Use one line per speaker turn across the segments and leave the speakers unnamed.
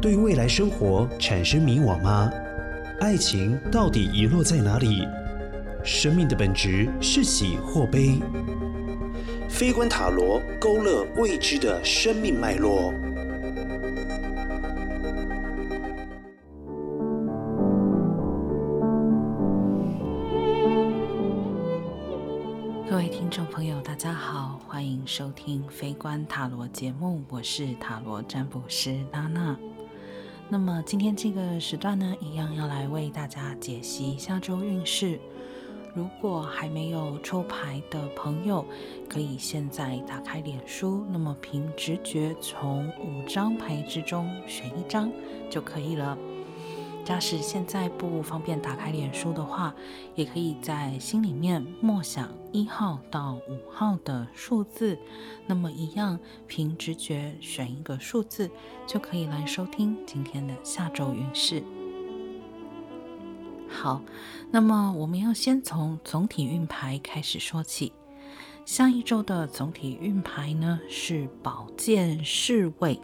对未来生活产生迷惘吗？爱情到底遗落在哪里？生命的本质是喜或悲？飞观塔罗勾勒未知的生命脉络。
各位听众朋友，大家好，欢迎收听飞观塔罗节目，我是塔罗占卜师娜娜。那么今天这个时段呢，一样要来为大家解析下周运势。如果还没有抽牌的朋友，可以现在打开脸书，那么凭直觉从五张牌之中选一张就可以了。假使现在不方便打开脸书的话，也可以在心里面默想一号到五号的数字，那么一样凭直觉选一个数字，就可以来收听今天的下周运势。好，那么我们要先从总体运牌开始说起。下一周的总体运牌呢是宝剑侍卫。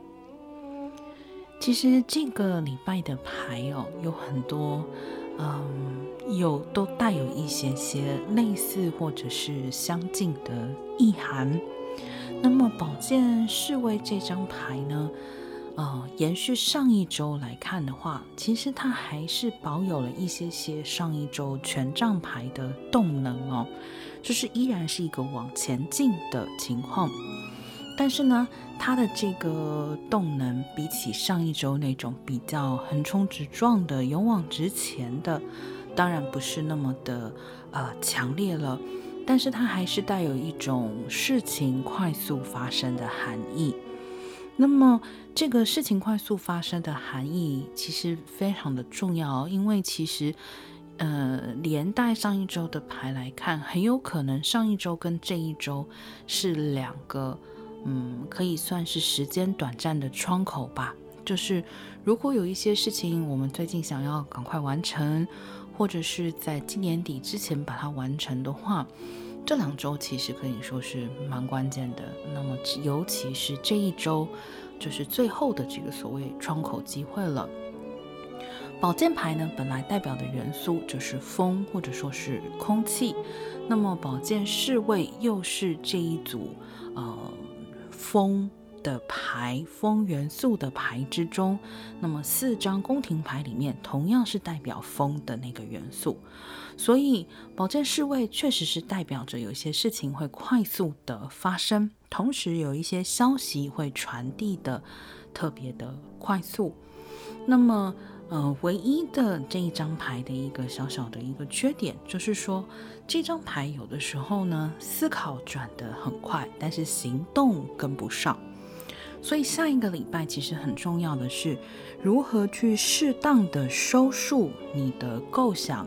其实这个礼拜的牌哦，有很多，嗯，有都带有一些些类似或者是相近的意涵。那么宝剑侍卫这张牌呢，呃，延续上一周来看的话，其实它还是保有了一些些上一周权杖牌的动能哦，就是依然是一个往前进的情况。但是呢，它的这个动能比起上一周那种比较横冲直撞的、勇往直前的，当然不是那么的呃强烈了。但是它还是带有一种事情快速发生的含义。那么这个事情快速发生的含义其实非常的重要，因为其实呃连带上一周的牌来看，很有可能上一周跟这一周是两个。嗯，可以算是时间短暂的窗口吧。就是如果有一些事情我们最近想要赶快完成，或者是在今年底之前把它完成的话，这两周其实可以说是蛮关键的。那么尤其是这一周，就是最后的这个所谓窗口机会了。宝剑牌呢，本来代表的元素就是风，或者说是空气。那么宝剑侍卫又是这一组，呃。风的牌，风元素的牌之中，那么四张宫廷牌里面同样是代表风的那个元素，所以宝剑侍卫确实是代表着有些事情会快速的发生，同时有一些消息会传递的特别的快速。那么，呃，唯一的这一张牌的一个小小的一个缺点，就是说这张牌有的时候呢，思考转得很快，但是行动跟不上。所以下一个礼拜其实很重要的是，如何去适当的收束你的构想，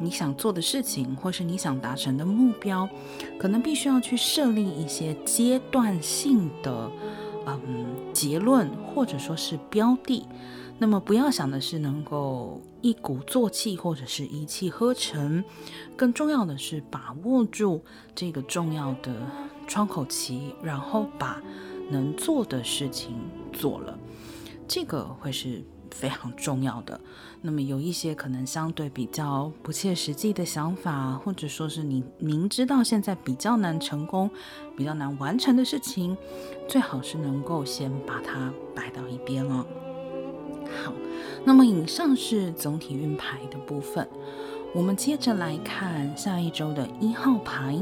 你想做的事情，或是你想达成的目标，可能必须要去设立一些阶段性的，嗯，结论或者说是标的。那么不要想的是能够一鼓作气或者是一气呵成，更重要的是把握住这个重要的窗口期，然后把能做的事情做了，这个会是非常重要的。那么有一些可能相对比较不切实际的想法，或者说是你明知道现在比较难成功、比较难完成的事情，最好是能够先把它摆到一边了。好，那么以上是总体运牌的部分，我们接着来看下一周的一号牌。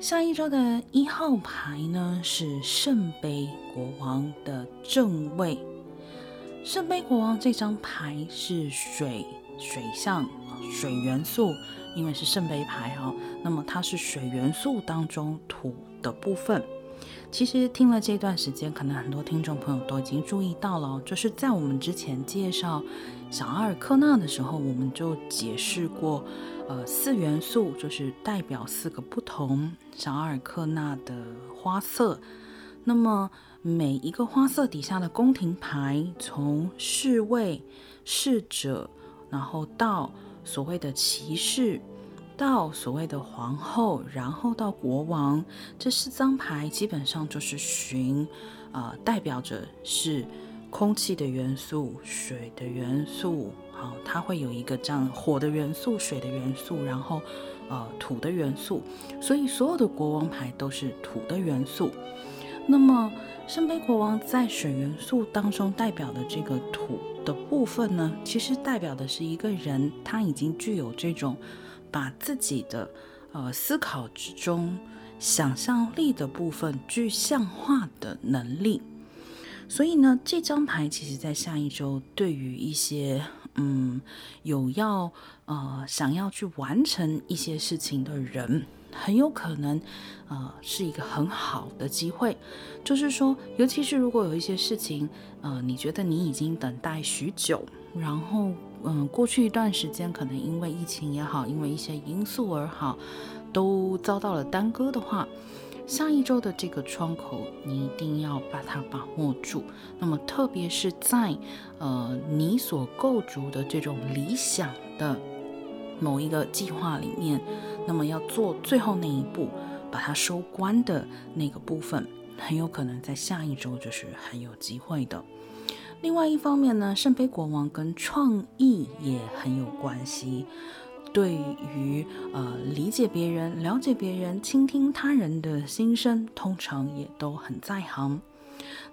下一周的一号牌呢，是圣杯国王的正位。圣杯国王这张牌是水水象水元素，因为是圣杯牌哦，那么它是水元素当中土的部分。其实听了这段时间，可能很多听众朋友都已经注意到了，就是在我们之前介绍小阿尔克纳的时候，我们就解释过，呃，四元素就是代表四个不同小阿尔克纳的花色。那么每一个花色底下的宫廷牌，从侍卫、侍者，然后到所谓的骑士。到所谓的皇后，然后到国王，这四张牌基本上就是寻，呃，代表着是空气的元素、水的元素，好，它会有一个这样火的元素、水的元素，然后呃土的元素，所以所有的国王牌都是土的元素。那么圣杯国王在水元素当中代表的这个土的部分呢，其实代表的是一个人他已经具有这种把自己的呃思考之中想象力的部分具象化的能力。所以呢，这张牌其实，在下一周，对于一些嗯有要呃想要去完成一些事情的人，很有可能呃是一个很好的机会。就是说，尤其是如果有一些事情，呃，你觉得你已经等待许久，然后嗯、过去一段时间可能因为疫情也好，因为一些因素而好，都遭到了耽搁的话。下一周的这个窗口，你一定要把它把握住。那么，特别是在呃你所构筑的这种理想的某一个计划里面，那么要做最后那一步，把它收官的那个部分，很有可能在下一周就是很有机会的。另外一方面呢，圣杯国王跟创意也很有关系。对于呃理解别人、了解别人、倾听他人的心声，通常也都很在行。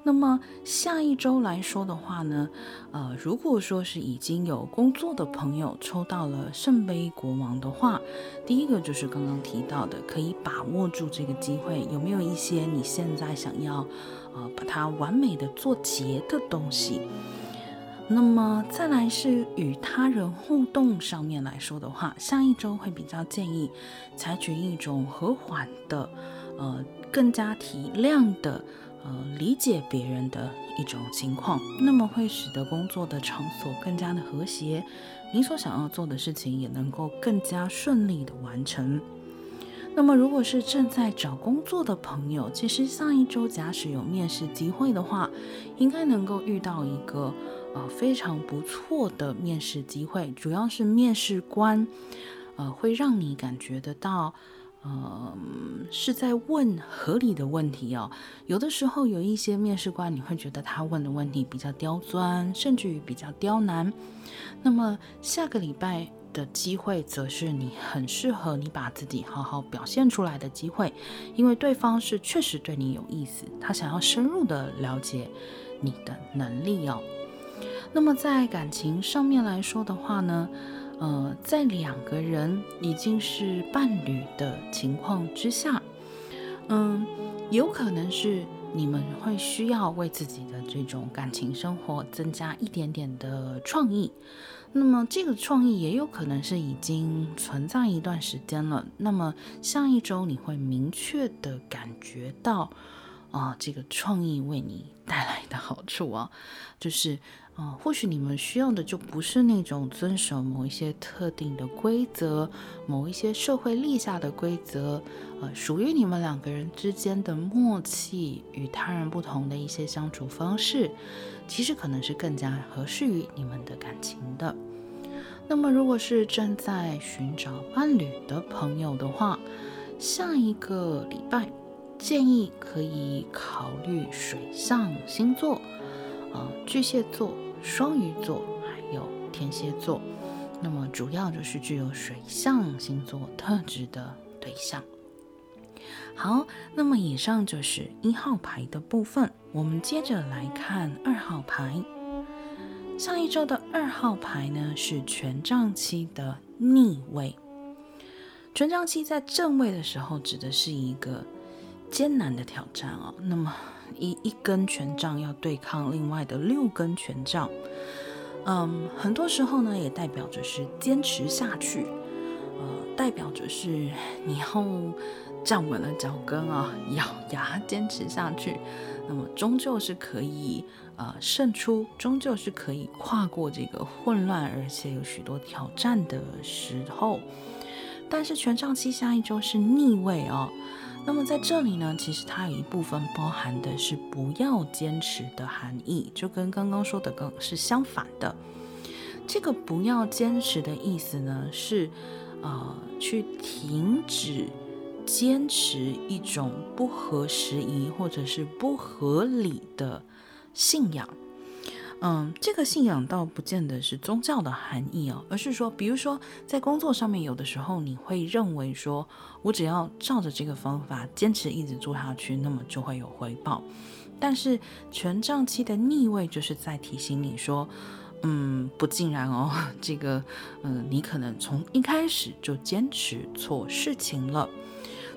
那么下一周来说的话呢，呃，如果说是已经有工作的朋友抽到了圣杯国王的话，第一个就是刚刚提到的，可以把握住这个机会。有没有一些你现在想要呃把它完美的做结的东西？那么再来是与他人互动上面来说的话，下一周会比较建议采取一种和缓的，呃，更加体谅的，呃，理解别人的一种情况，那么会使得工作的场所更加的和谐，你所想要做的事情也能够更加顺利的完成。那么如果是正在找工作的朋友，其实上一周假使有面试机会的话，应该能够遇到一个。呃，非常不错的面试机会，主要是面试官，呃，会让你感觉得到，呃，是在问合理的问题哦。有的时候有一些面试官，你会觉得他问的问题比较刁钻，甚至于比较刁难。那么下个礼拜的机会，则是你很适合你把自己好好表现出来的机会，因为对方是确实对你有意思，他想要深入的了解你的能力哦。那么在感情上面来说的话呢，呃，在两个人已经是伴侣的情况之下，嗯，有可能是你们会需要为自己的这种感情生活增加一点点的创意。那么这个创意也有可能是已经存在一段时间了。那么下一周你会明确的感觉到，啊、这个创意为你带来的好处啊，就是。啊、或许你们需要的就不是那种遵守某一些特定的规则，某一些社会立下的规则，呃，属于你们两个人之间的默契与他人不同的一些相处方式，其实可能是更加合适于你们的感情的。那么，如果是正在寻找伴侣的朋友的话，下一个礼拜建议可以考虑水象星座，呃，巨蟹座。双鱼座还有天蝎座，那么主要就是具有水象星座特质的对象。好，那么以上就是一号牌的部分，我们接着来看二号牌。上一周的二号牌呢是权杖七的逆位。权杖七在正位的时候指的是一个艰难的挑战哦。那么。一一根权杖要对抗另外的六根权杖，嗯，很多时候呢，也代表着是坚持下去，呃，代表着是你要站稳了脚跟啊，咬牙坚持下去，那么终究是可以呃胜出，终究是可以跨过这个混乱而且有许多挑战的时候。但是权杖七下一周是逆位哦。那么在这里呢，其实它有一部分包含的是不要坚持的含义，就跟刚刚说的更是相反的。这个不要坚持的意思呢，是呃去停止坚持一种不合时宜或者是不合理的信仰。嗯，这个信仰倒不见得是宗教的含义哦，而是说，比如说在工作上面，有的时候你会认为说，我只要照着这个方法坚持一直做下去，那么就会有回报。但是权杖七的逆位就是在提醒你说，嗯，不尽然哦，这个，嗯，你可能从一开始就坚持错事情了。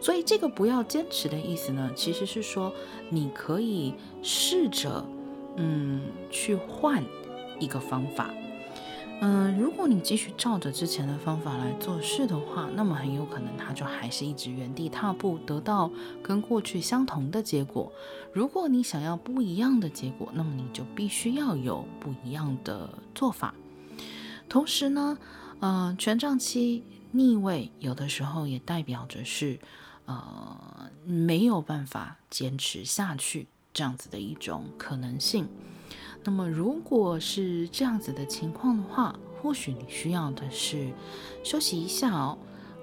所以这个不要坚持的意思呢，其实是说你可以试着。嗯，去换一个方法。嗯，如果你继续照着之前的方法来做事的话，那么很有可能它就还是一直原地踏步，得到跟过去相同的结果。如果你想要不一样的结果，那么你就必须要有不一样的做法。同时呢，呃，权杖七逆位有的时候也代表着是，呃，没有办法坚持下去。这样子的一种可能性。那么，如果是这样子的情况的话，或许你需要的是休息一下哦，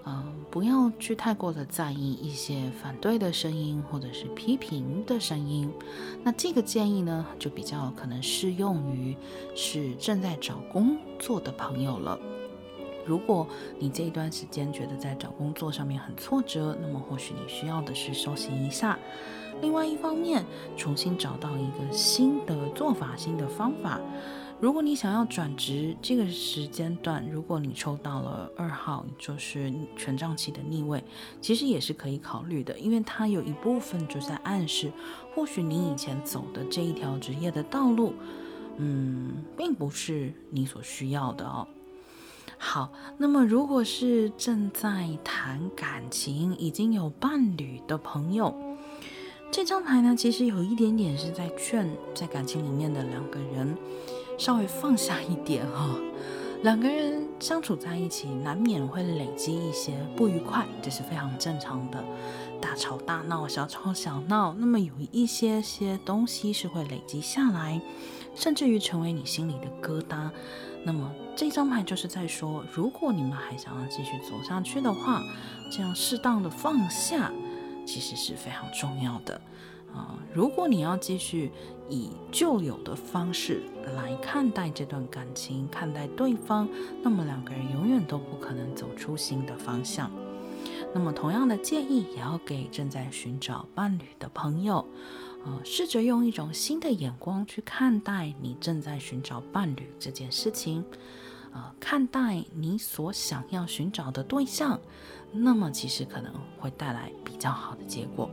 嗯、不要去太过的在意一些反对的声音或者是批评的声音。那这个建议呢，就比较可能适用于是正在找工作的朋友了。如果你这一段时间觉得在找工作上面很挫折，那么或许你需要的是休息一下。另外一方面，重新找到一个新的做法、新的方法。如果你想要转职，这个时间段，如果你抽到了二号，就是权杖七的逆位，其实也是可以考虑的，因为它有一部分就在暗示，或许你以前走的这一条职业的道路，嗯，并不是你所需要的哦。好，那么如果是正在谈感情、已经有伴侣的朋友。这张牌呢，其实有一点点是在劝在感情里面的两个人稍微放下一点哈、哦。两个人相处在一起，难免会累积一些不愉快，这是非常正常的。大吵大闹，小吵小闹，那么有一些些东西是会累积下来，甚至于成为你心里的疙瘩。那么这张牌就是在说，如果你们还想要继续走下去的话，这样适当的放下。其实是非常重要的啊、如果你要继续以旧有的方式来看待这段感情，看待对方，那么两个人永远都不可能走出新的方向。那么，同样的建议也要给正在寻找伴侣的朋友，呃，试着用一种新的眼光去看待你正在寻找伴侣这件事情，看待你所想要寻找的对象。那么其实可能会带来比较好的结果。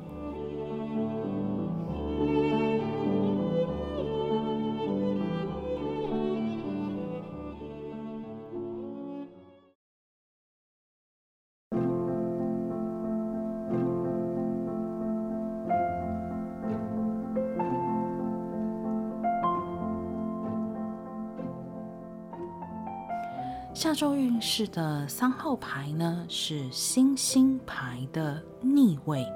下周运势的三号牌呢，是星星牌的逆位。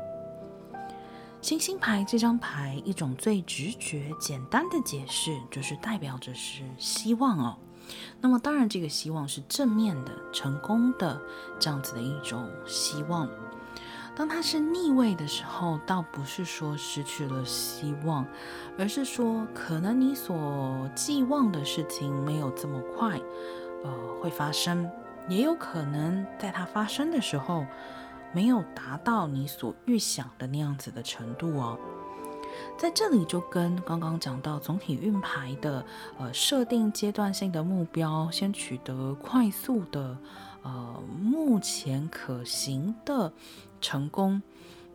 星星牌这张牌，一种最直觉、简单的解释，就是代表着是希望哦。那么当然，这个希望是正面的、成功的这样子的一种希望。当它是逆位的时候，倒不是说失去了希望，而是说可能你所寄望的事情没有这么快。呃，会发生，也有可能在它发生的时候，没有达到你所预想的那样子的程度哦。在这里就跟刚刚讲到总体运牌的，呃，设定阶段性的目标，先取得快速的，呃，目前可行的成功。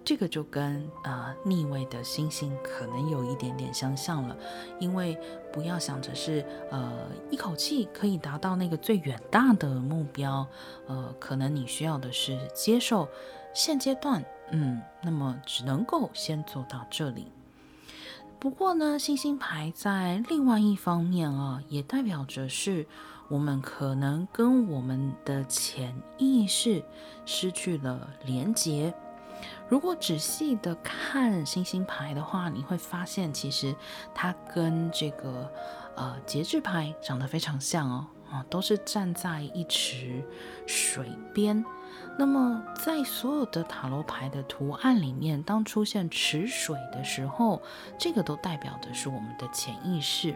这个就跟呃逆位的星星可能有一点点相像了，因为不要想着是呃一口气可以达到那个最远大的目标，呃，可能你需要的是接受现阶段，嗯，那么只能够先做到这里。不过呢，星星牌在另外一方面啊，也代表着是我们可能跟我们的潜意识失去了连结。如果仔细的看星星牌的话，你会发现其实它跟这个呃节制牌长得非常像哦，啊，都是站在一池水边。那么在所有的塔罗牌的图案里面，当出现池水的时候，这个都代表的是我们的潜意识。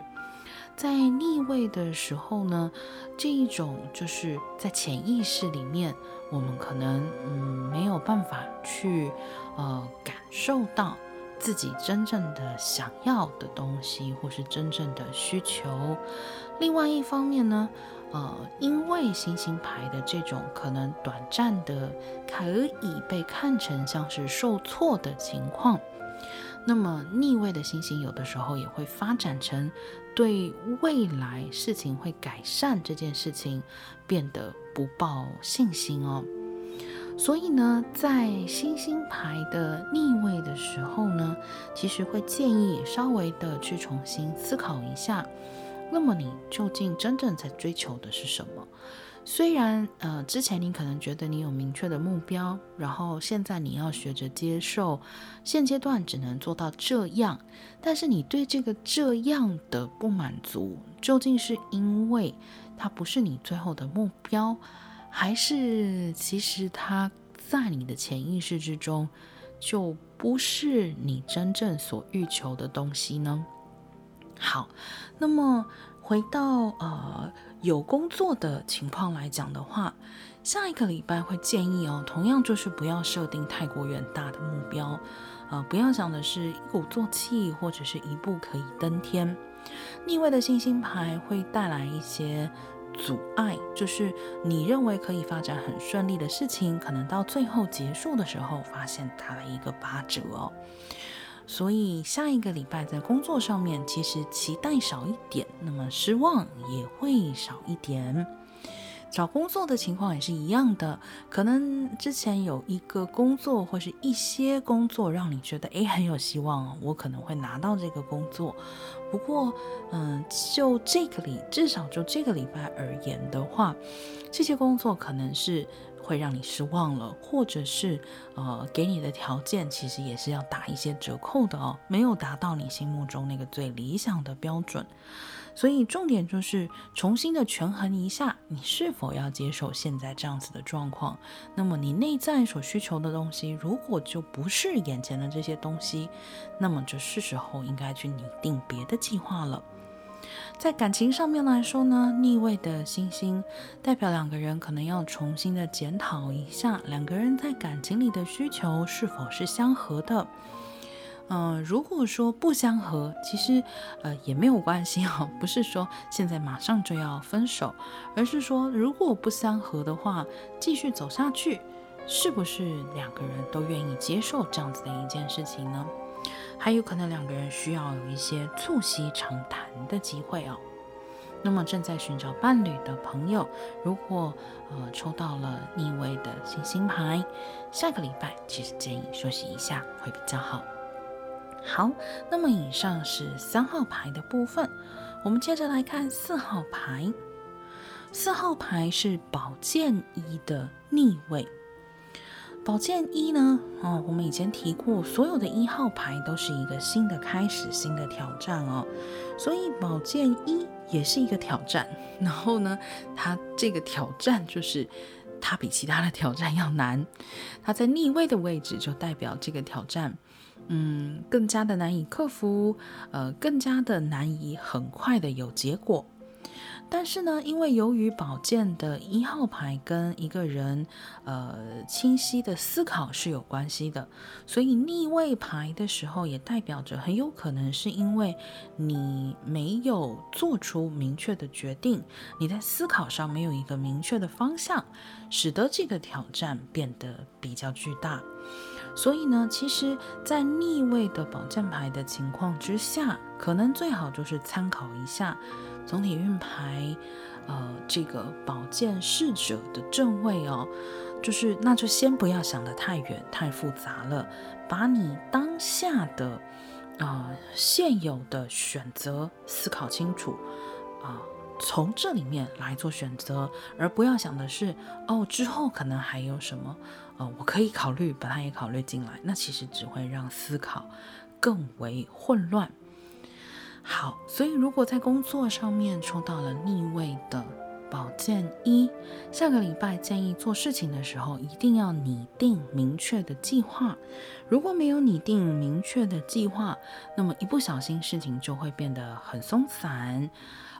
在逆位的时候呢，这一种就是在潜意识里面，我们可能嗯没有办法去呃感受到自己真正的想要的东西，或是真正的需求。另外一方面呢，呃，因为星星牌的这种可能短暂的可以被看成像是受挫的情况。那么逆位的星星有的时候也会发展成对未来事情会改善这件事情变得不抱信心哦。所以呢，在星星牌的逆位的时候呢，其实会建议稍微的去重新思考一下，那么你究竟真正在追求的是什么？虽然，呃，之前你可能觉得你有明确的目标，然后现在你要学着接受，现阶段只能做到这样，但是你对这个这样的不满足，究竟是因为它不是你最后的目标，还是其实它在你的潜意识之中就不是你真正所欲求的东西呢？好，那么回到呃。有工作的情况来讲的话，下一个礼拜会建议哦，同样就是不要设定太过远大的目标，呃，不要想的是一鼓作气或者是一步可以登天。逆位的星星牌会带来一些阻碍，就是你认为可以发展很顺利的事情，可能到最后结束的时候，发现打了一个八折哦。所以下一个礼拜在工作上面，其实期待少一点，那么失望也会少一点。找工作的情况也是一样的，可能之前有一个工作或是一些工作让你觉得诶很有希望，我可能会拿到这个工作。不过，嗯，就这个礼，至少就这个礼拜而言的话，这些工作可能是。会让你失望了，或者是呃，给你的条件其实也是要打一些折扣的哦，没有达到你心目中那个最理想的标准，所以重点就是重新的权衡一下，你是否要接受现在这样子的状况。那么你内在所需求的东西，如果就不是眼前的这些东西，那么就是时候应该去拟定别的计划了。在感情上面来说呢，逆位的星星代表两个人可能要重新的检讨一下，两个人在感情里的需求是否是相合的。嗯、如果说不相合，其实呃也没有关系哦，不是说现在马上就要分手，而是说如果不相合的话，继续走下去，是不是两个人都愿意接受这样子的一件事情呢？还有可能两个人需要有一些促膝长谈的机会哦。那么正在寻找伴侣的朋友，如果呃抽到了逆位的星星牌，下个礼拜其实建议休息一下会比较好。好，那么以上是三号牌的部分，我们接着来看四号牌。四号牌是宝剑一的逆位。宝剑一呢？哦，我们以前提过，所有的一号牌都是一个新的开始，新的挑战哦。所以宝剑一也是一个挑战。然后呢，它这个挑战就是它比其他的挑战要难。它在逆位的位置就代表这个挑战，嗯，更加的难以克服，呃，更加的难以很快的有结果。但是呢，因为由于宝剑的一号牌跟一个人，呃，清晰的思考是有关系的，所以逆位牌的时候也代表着很有可能是因为你没有做出明确的决定，你在思考上没有一个明确的方向，使得这个挑战变得比较巨大。所以呢，其实，在逆位的宝剑牌的情况之下，可能最好就是参考一下。总体运牌，呃，这个宝剑侍者的正位哦，就是那就先不要想得太远太复杂了，把你当下的、呃、现有的选择思考清楚啊、从这里面来做选择，而不要想的是哦之后可能还有什么，呃，我可以考虑把它也考虑进来，那其实只会让思考更为混乱。好，所以如果在工作上面抽到了逆位的宝剑一，下个礼拜建议做事情的时候，一定要拟定明确的计划。如果没有拟定明确的计划，那么一不小心事情就会变得很松散，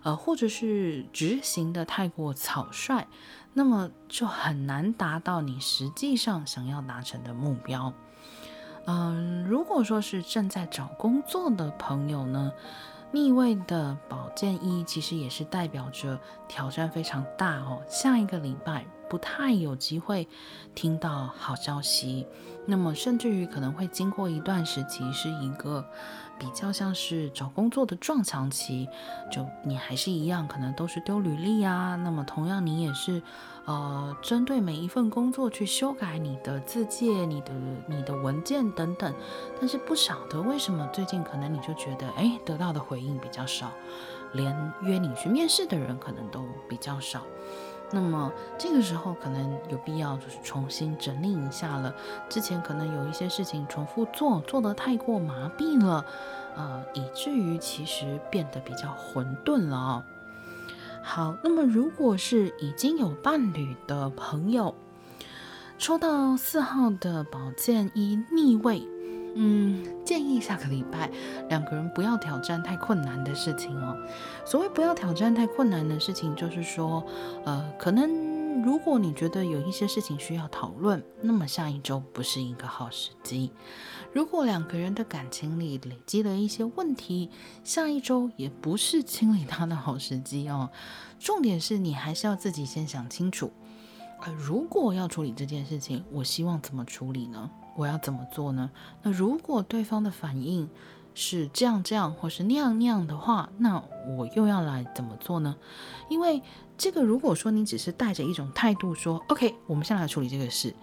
呃，或者是执行的太过草率，那么就很难达到你实际上想要达成的目标。嗯，如果说是正在找工作的朋友呢，逆位的宝剑一其实也是代表着挑战非常大哦。下一个礼拜不太有机会听到好消息，那么甚至于可能会经过一段时期是一个。比较像是找工作的撞墙期，就你还是一样，可能都是丢履历啊。那么同样，你也是，呃，针对每一份工作去修改你的字介、你的你的文件等等。但是不晓得为什么最近可能你就觉得，哎，得到的回应比较少，连约你去面试的人可能都比较少。那么这个时候可能有必要就是重新整理一下了。之前可能有一些事情重复做，做得太过麻痹了，呃，以至于其实变得比较混沌了哦。好，那么如果是已经有伴侣的朋友，抽到四号的宝剑一逆位。嗯，建议下个礼拜两个人不要挑战太困难的事情哦。所谓不要挑战太困难的事情，就是说，呃，可能如果你觉得有一些事情需要讨论，那么下一周不是一个好时机。如果两个人的感情里累积了一些问题，下一周也不是清理它的好时机哦。重点是你还是要自己先想清楚，呃，如果要处理这件事情，我希望怎么处理呢？我要怎么做呢？那如果对方的反应是这样这样，或是那样那样的话，那我又要来怎么做呢？因为这个，如果说你只是带着一种态度说 “OK”，我们先来处理这个事，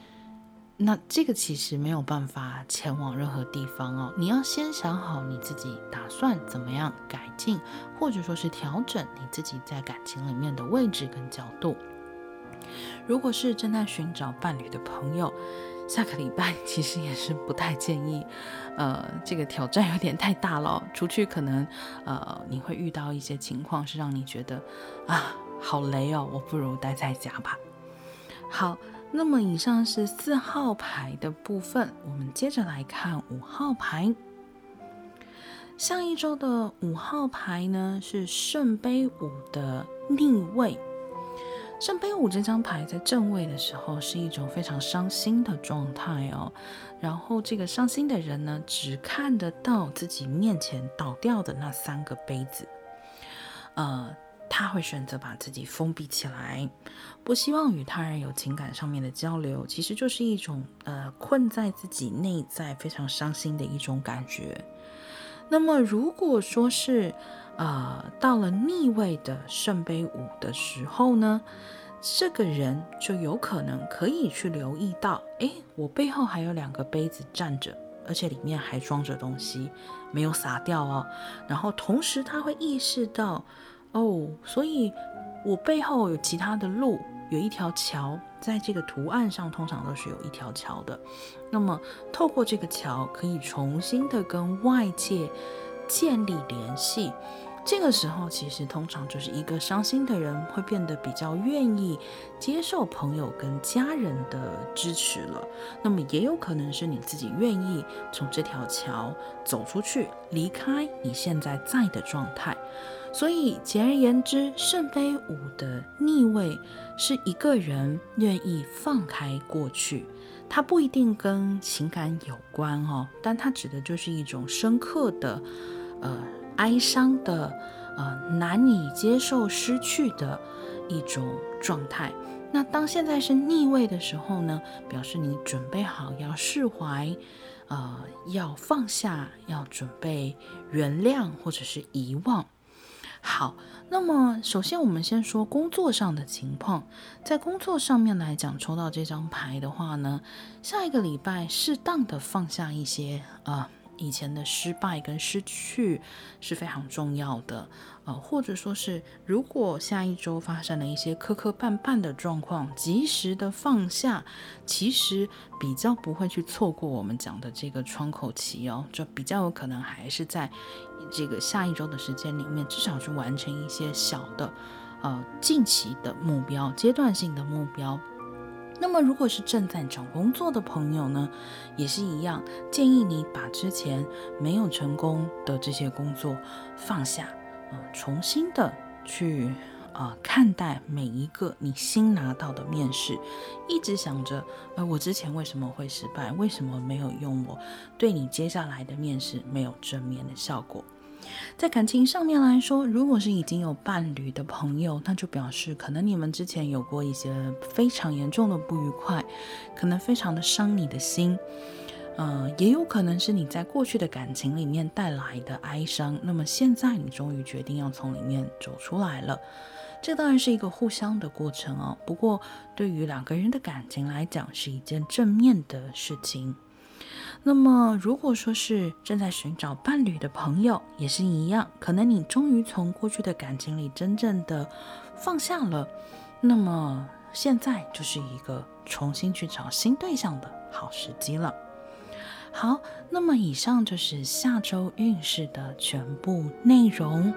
那这个其实没有办法前往任何地方哦。你要先想好你自己打算怎么样改进，或者说是调整你自己在感情里面的位置跟角度。如果是正在寻找伴侣的朋友，下个礼拜其实也是不太建议，呃，这个挑战有点太大了，出去可能呃你会遇到一些情况是让你觉得啊好雷哦，我不如待在家吧。好，那么以上是四号牌的部分，我们接着来看五号牌。上一周的五号牌呢是圣杯五的逆位。圣杯五这张牌在正位的时候是一种非常伤心的状态哦，然后这个伤心的人呢，只看得到自己面前倒掉的那三个杯子，呃，他会选择把自己封闭起来，不希望与他人有情感上面的交流，其实就是一种呃困在自己内在非常伤心的一种感觉。那么如果说是呃，到了逆位的圣杯五的时候呢，这个人就有可能可以去留意到，诶，我背后还有两个杯子站着，而且里面还装着东西，没有洒掉哦。然后同时他会意识到，哦，所以我背后有其他的路，有一条桥，在这个图案上通常都是有一条桥的。那么透过这个桥，可以重新的跟外界建立联系。这个时候，其实通常就是一个伤心的人会变得比较愿意接受朋友跟家人的支持了。那么也有可能是你自己愿意从这条桥走出去，离开你现在在的状态。所以简而言之，圣杯五的逆位是一个人愿意放开过去，它不一定跟情感有关哦，但它指的就是一种深刻的，呃。哀伤的，呃，难以接受失去的一种状态。那当现在是逆位的时候呢，表示你准备好要释怀，呃，要放下，要准备原谅或者是遗忘。好，那么首先我们先说工作上的情况。在工作上面来讲，抽到这张牌的话呢，下一个礼拜适当的放下一些啊。以前的失败跟失去是非常重要的，呃，或者说是如果下一周发生了一些磕磕绊绊的状况，及时的放下，其实比较不会去错过我们讲的这个窗口期哦，就比较有可能还是在这个下一周的时间里面，至少去完成一些小的，呃近期的目标、阶段性的目标。那么，如果是正在找工作的朋友呢，也是一样，建议你把之前没有成功的这些工作放下，呃，重新的去啊、看待每一个你新拿到的面试，一直想着，呃，我之前为什么会失败？为什么没有用我？对你接下来的面试没有正面的效果。在感情上面来说，如果是已经有伴侣的朋友，那就表示可能你们之前有过一些非常严重的不愉快，可能非常的伤你的心，呃，也有可能是你在过去的感情里面带来的哀伤。那么现在你终于决定要从里面走出来了，这当然是一个互相的过程哦。不过对于两个人的感情来讲，是一件正面的事情。那么，如果说是正在寻找伴侣的朋友，也是一样，可能你终于从过去的感情里真正的放下了，那么现在就是一个重新去找新对象的好时机了。好，那么以上就是下周运势的全部内容。